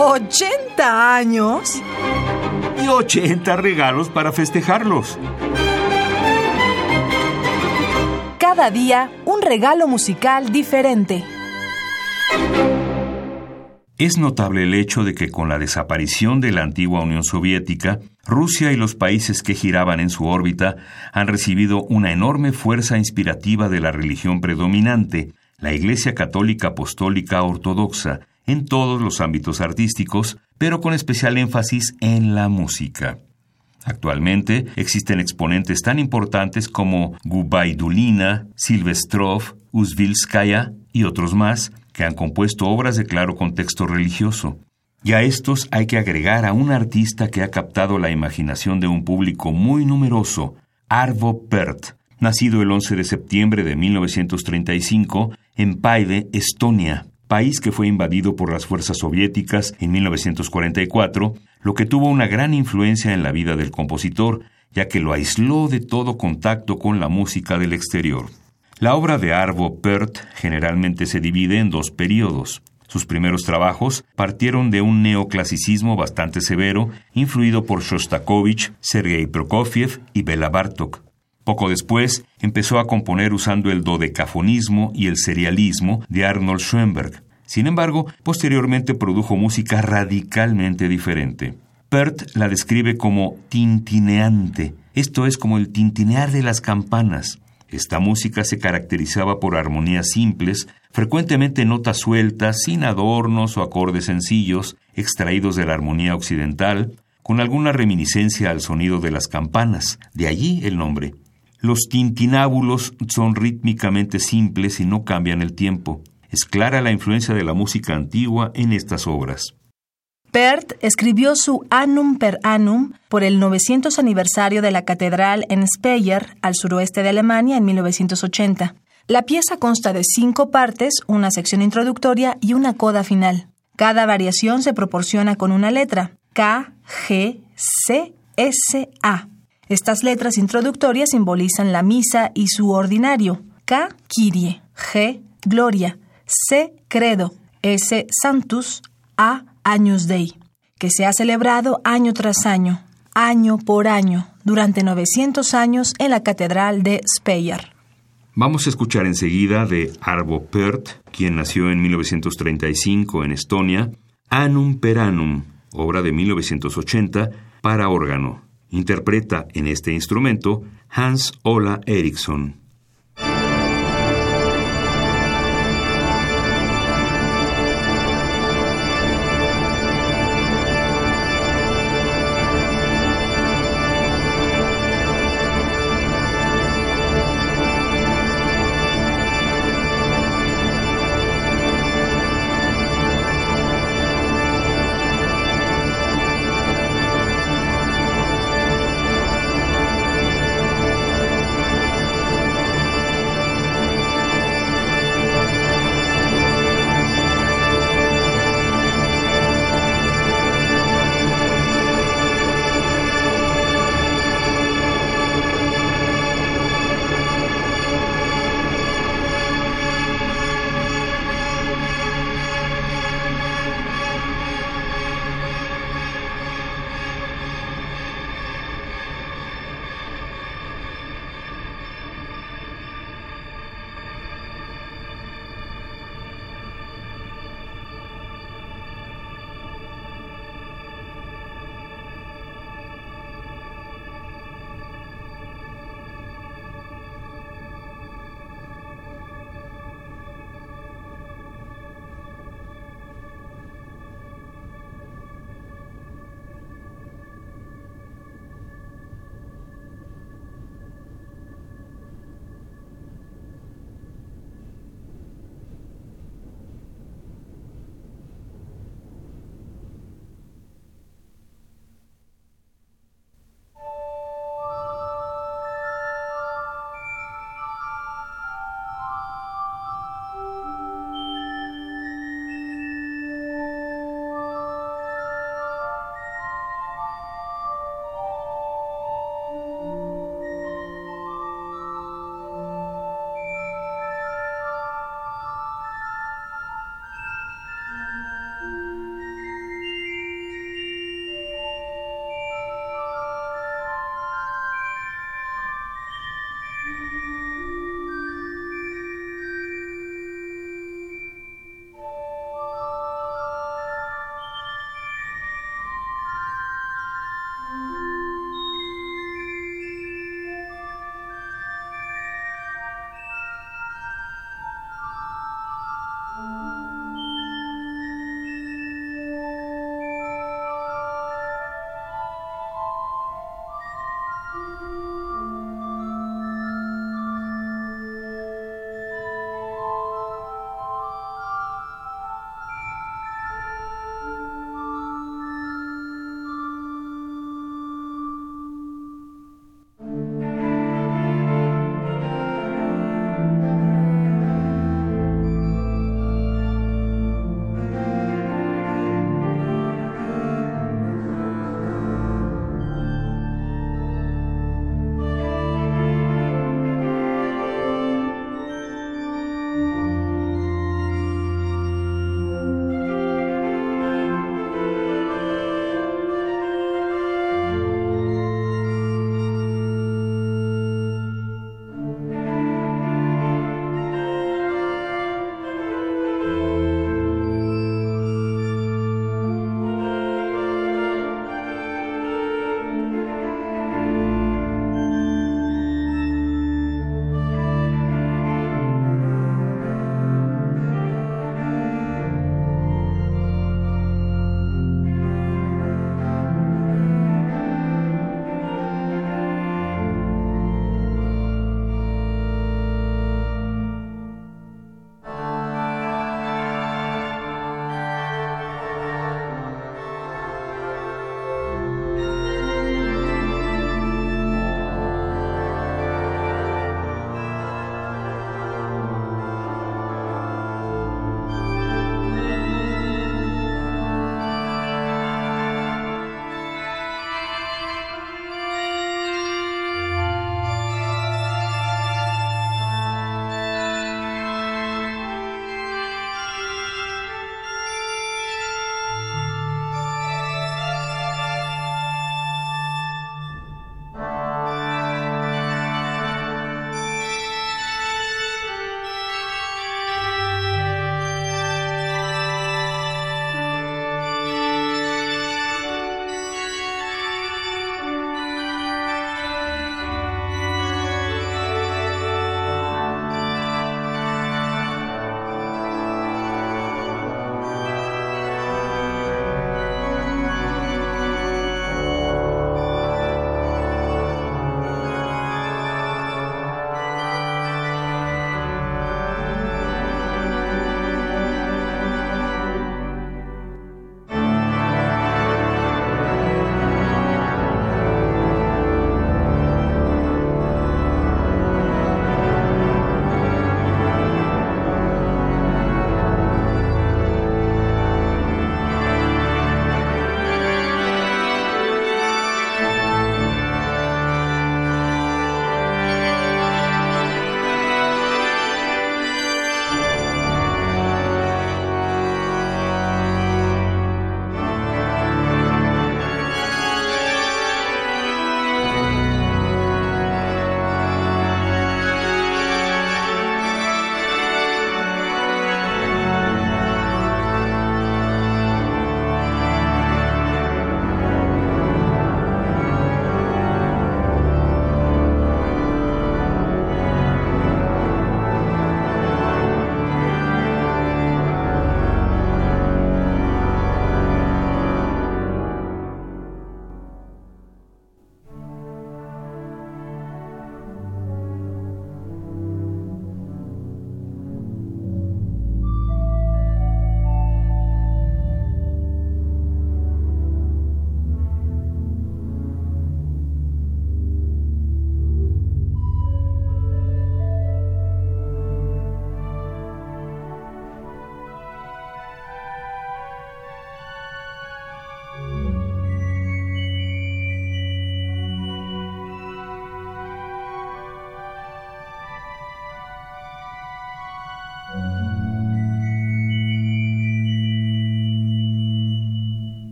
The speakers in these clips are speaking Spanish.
¿80 años? Y 80 regalos para festejarlos. Cada día un regalo musical diferente. Es notable el hecho de que con la desaparición de la antigua Unión Soviética, Rusia y los países que giraban en su órbita han recibido una enorme fuerza inspirativa de la religión predominante, la Iglesia Católica Apostólica Ortodoxa, en todos los ámbitos artísticos, pero con especial énfasis en la música. Actualmente existen exponentes tan importantes como Gubaidulina, Silvestrov, Uzvilskaya y otros más que han compuesto obras de claro contexto religioso. Y a estos hay que agregar a un artista que ha captado la imaginación de un público muy numeroso, Arvo Pärt, nacido el 11 de septiembre de 1935 en Paide, Estonia, país que fue invadido por las fuerzas soviéticas en 1944, lo que tuvo una gran influencia en la vida del compositor, ya que lo aisló de todo contacto con la música del exterior. La obra de Arvo Pärt generalmente se divide en dos periodos. Sus primeros trabajos partieron de un neoclasicismo bastante severo, influido por Shostakovich, Sergei Prokofiev y Bela Bartok. Poco después empezó a componer usando el dodecafonismo y el serialismo de Arnold Schoenberg. Sin embargo, posteriormente produjo música radicalmente diferente. Pert la describe como tintineante, esto es como el tintinear de las campanas. Esta música se caracterizaba por armonías simples, frecuentemente notas sueltas, sin adornos o acordes sencillos, extraídos de la armonía occidental, con alguna reminiscencia al sonido de las campanas, de allí el nombre. Los tintinábulos son rítmicamente simples y no cambian el tiempo. Es clara la influencia de la música antigua en estas obras. Pert escribió su Annum per Annum por el 900 aniversario de la catedral en Speyer, al suroeste de Alemania, en 1980. La pieza consta de cinco partes, una sección introductoria y una coda final. Cada variación se proporciona con una letra, K, G, C, S, A. Estas letras introductorias simbolizan la misa y su ordinario. K, Kyrie, G, Gloria, C, Credo, S, Santus, A, Agnus Dei, que se ha celebrado año tras año, año por año, durante 900 años en la Catedral de Speyer. Vamos a escuchar enseguida de Arvo Pärt, quien nació en 1935 en Estonia, Annum per Annum, obra de 1980 para órgano. Interpreta en este instrumento Hans Ola Eriksson.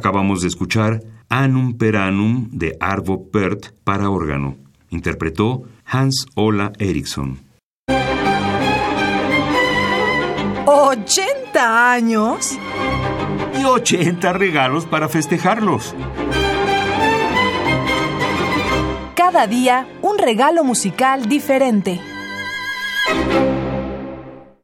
Acabamos de escuchar Anum per Annum de Arvo Pärt para órgano. Interpretó Hans Ola Eriksson. ¿80 años? Y 80 regalos para festejarlos. Cada día un regalo musical diferente.